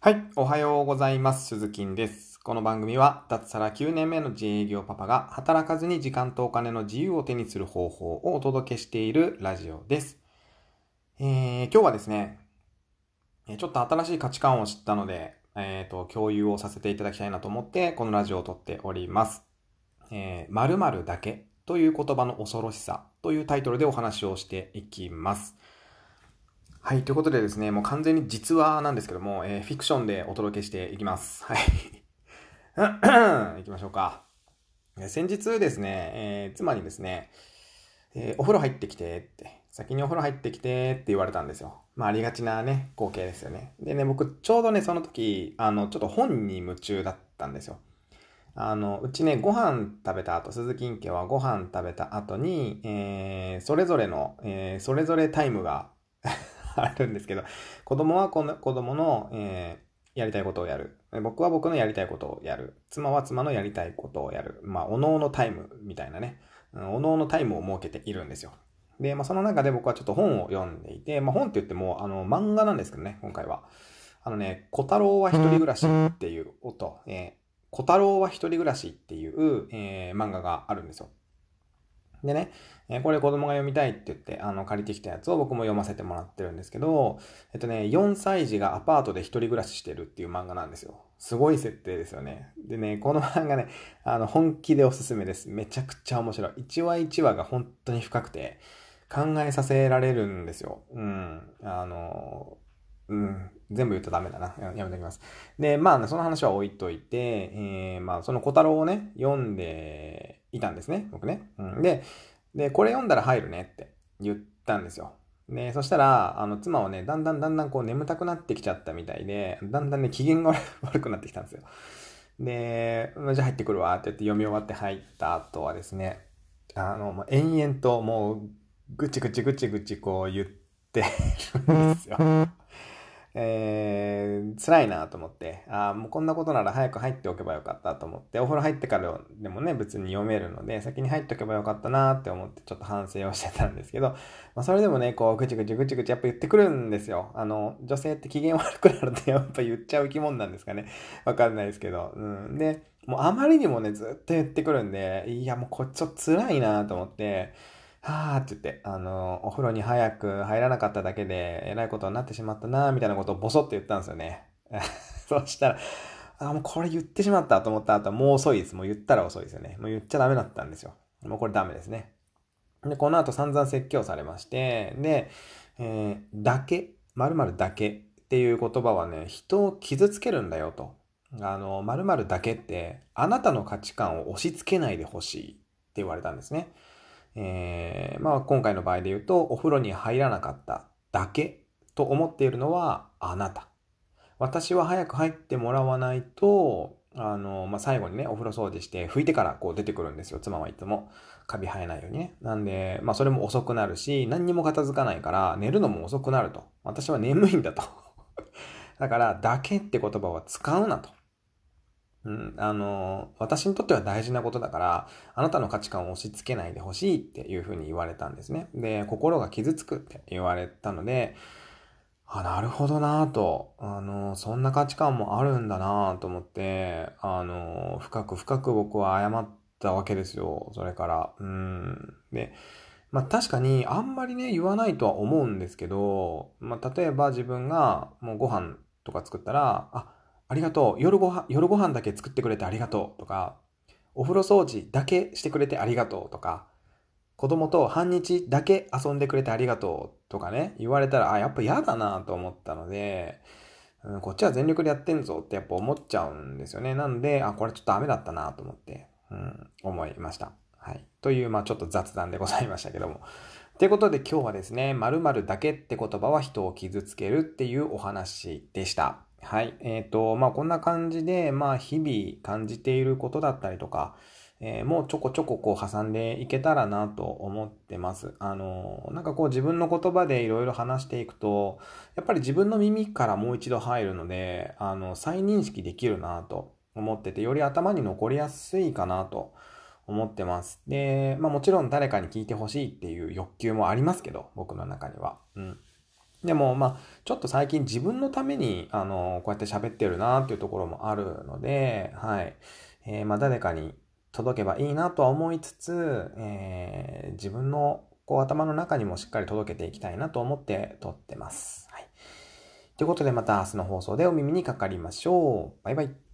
はい、おはようございます。鈴木です。この番組は、脱サラ9年目の自営業パパが、働かずに時間とお金の自由を手にする方法をお届けしているラジオです。えー、今日はですね、ちょっと新しい価値観を知ったので、えーと、共有をさせていただきたいなと思って、このラジオを撮っております。えー、〇〇だけという言葉の恐ろしさというタイトルでお話をしていきます。はい。ということでですね、もう完全に実話なんですけども、えーフィクションでお届けしていきます。はい。行きましょうか。先日ですね、えー妻にですね、えーお風呂入ってきてって、先にお風呂入ってきてって言われたんですよ。まあ、ありがちなね、光景ですよね。でね、僕、ちょうどね、その時、あの、ちょっと本に夢中だったんですよ。あの、うちね、ご飯食べた後、鈴木家はご飯食べた後に、えーそれぞれの、えーそれぞれタイムがあるんですけど、子供はこの子供の、えーやりたいことをやる。僕は僕のやりたいことをやる。妻は妻のやりたいことをやる。まあ、おのおのタイムみたいなね。おのおのタイムを設けているんですよ。で、まあ、その中で僕はちょっと本を読んでいて、まあ、本って言っても、あの、漫画なんですけどね、今回は。あのね、小太郎は一人暮らしっていう音、えー小太郎は一人暮らしっていう、えー漫画があるんですよ。でね、えこれ子供が読みたいって言って、あの、借りてきたやつを僕も読ませてもらってるんですけど、えっとね、4歳児がアパートで一人暮らししてるっていう漫画なんですよ。すごい設定ですよね。でね、この漫画ね、あの、本気でおすすめです。めちゃくちゃ面白い。1話1話が本当に深くて、考えさせられるんですよ。うん。あの、うん。全部言うとダメだな。ややめておきます。で、まあ、ねその話は置いといて、えー、まあ、その小太郎をね、読んでいたんですね。僕ね。うん、で、で、これ読んだら入るねって言ったんですよ。で、そしたら、あの、妻はね、だんだんだんだんこう眠たくなってきちゃったみたいで、だんだんね、機嫌が悪くなってきたんですよ。で、じゃあ入ってくるわって言って読み終わって入った後はですね、あの、もう延々ともう、ぐちぐちぐちぐちこう言ってるんですよ。えー、辛いなと思って、あーもうこんなことなら早く入っておけばよかったと思って、お風呂入ってからでもね、別に読めるので、先に入っておけばよかったなって思って、ちょっと反省をしてたんですけど、まあ、それでもね、こう、ぐちぐちぐちぐちやっぱ言ってくるんですよ。あの、女性って機嫌悪くなるとやっぱ言っちゃう生き物なんですかね。わかんないですけど。うん。で、もうあまりにもね、ずっと言ってくるんで、いや、もうこれちょ辛いなと思って、はーって言って、あの、お風呂に早く入らなかっただけで、えらいことになってしまったなみたいなことをボソって言ったんですよね。そしたら、あ、もうこれ言ってしまったと思った後はもう遅いです。もう言ったら遅いですよね。もう言っちゃダメだったんですよ。もうこれダメですね。で、この後散々説教されまして、で、えーだけ、〇〇だけっていう言葉はね、人を傷つけるんだよと。あの、〇〇だけって、あなたの価値観を押し付けないでほしいって言われたんですね。えーまあ今回の場合で言うと、お風呂に入らなかっただけと思っているのはあなた。私は早く入ってもらわないと、あの、まあ、最後にね、お風呂掃除して拭いてからこう出てくるんですよ、妻はいつも。カビ生えないようにね。なんで、まあ、それも遅くなるし、何にも片付かないから、寝るのも遅くなると。私は眠いんだと。だから、だけって言葉は使うなと。うん、あの、私にとっては大事なことだから、あなたの価値観を押し付けないでほしいっていうふうに言われたんですね。で、心が傷つくって言われたので、あ、なるほどなぁと。あの、そんな価値観もあるんだなぁと思って、あの、深く深く僕は謝ったわけですよ。それから。うん。で、まあ確かにあんまりね、言わないとは思うんですけど、まあ例えば自分がもうご飯とか作ったら、あ、ありがとう。夜ご飯、夜ご飯だけ作ってくれてありがとうとか、お風呂掃除だけしてくれてありがとうとか、子供と半日だけ遊んでくれてありがとうとかね、言われたら、あ、やっぱ嫌だなと思ったので、うん、こっちは全力でやってんぞってやっぱ思っちゃうんですよね。なんで、あ、これちょっとダメだったなと思って、うん、思いました。はい。という、まあちょっと雑談でございましたけども。ということで今日はですね、〇〇だけって言葉は人を傷つけるっていうお話でした。はい。えっ、と、まあこんな感じで、まあ日々感じていることだったりとか、えーもうちょこちょここう挟んでいけたらなと思ってます。あの、なんかこう自分の言葉でいろいろ話していくと、やっぱり自分の耳からもう一度入るので、あの、再認識できるなと思ってて、より頭に残りやすいかなと思ってます。で、まあもちろん誰かに聞いてほしいっていう欲求もありますけど、僕の中には。うん。でも、まあ、ちょっと最近自分のために、あの、こうやって喋ってるなっていうところもあるので、はい。えー、まあ、誰かに届けばいいなとは思いつつ、えー、自分のこう頭の中にもしっかり届けていきたいなと思って撮ってます。はい。ということでまた明日の放送でお耳にかかりましょう。バイバイ。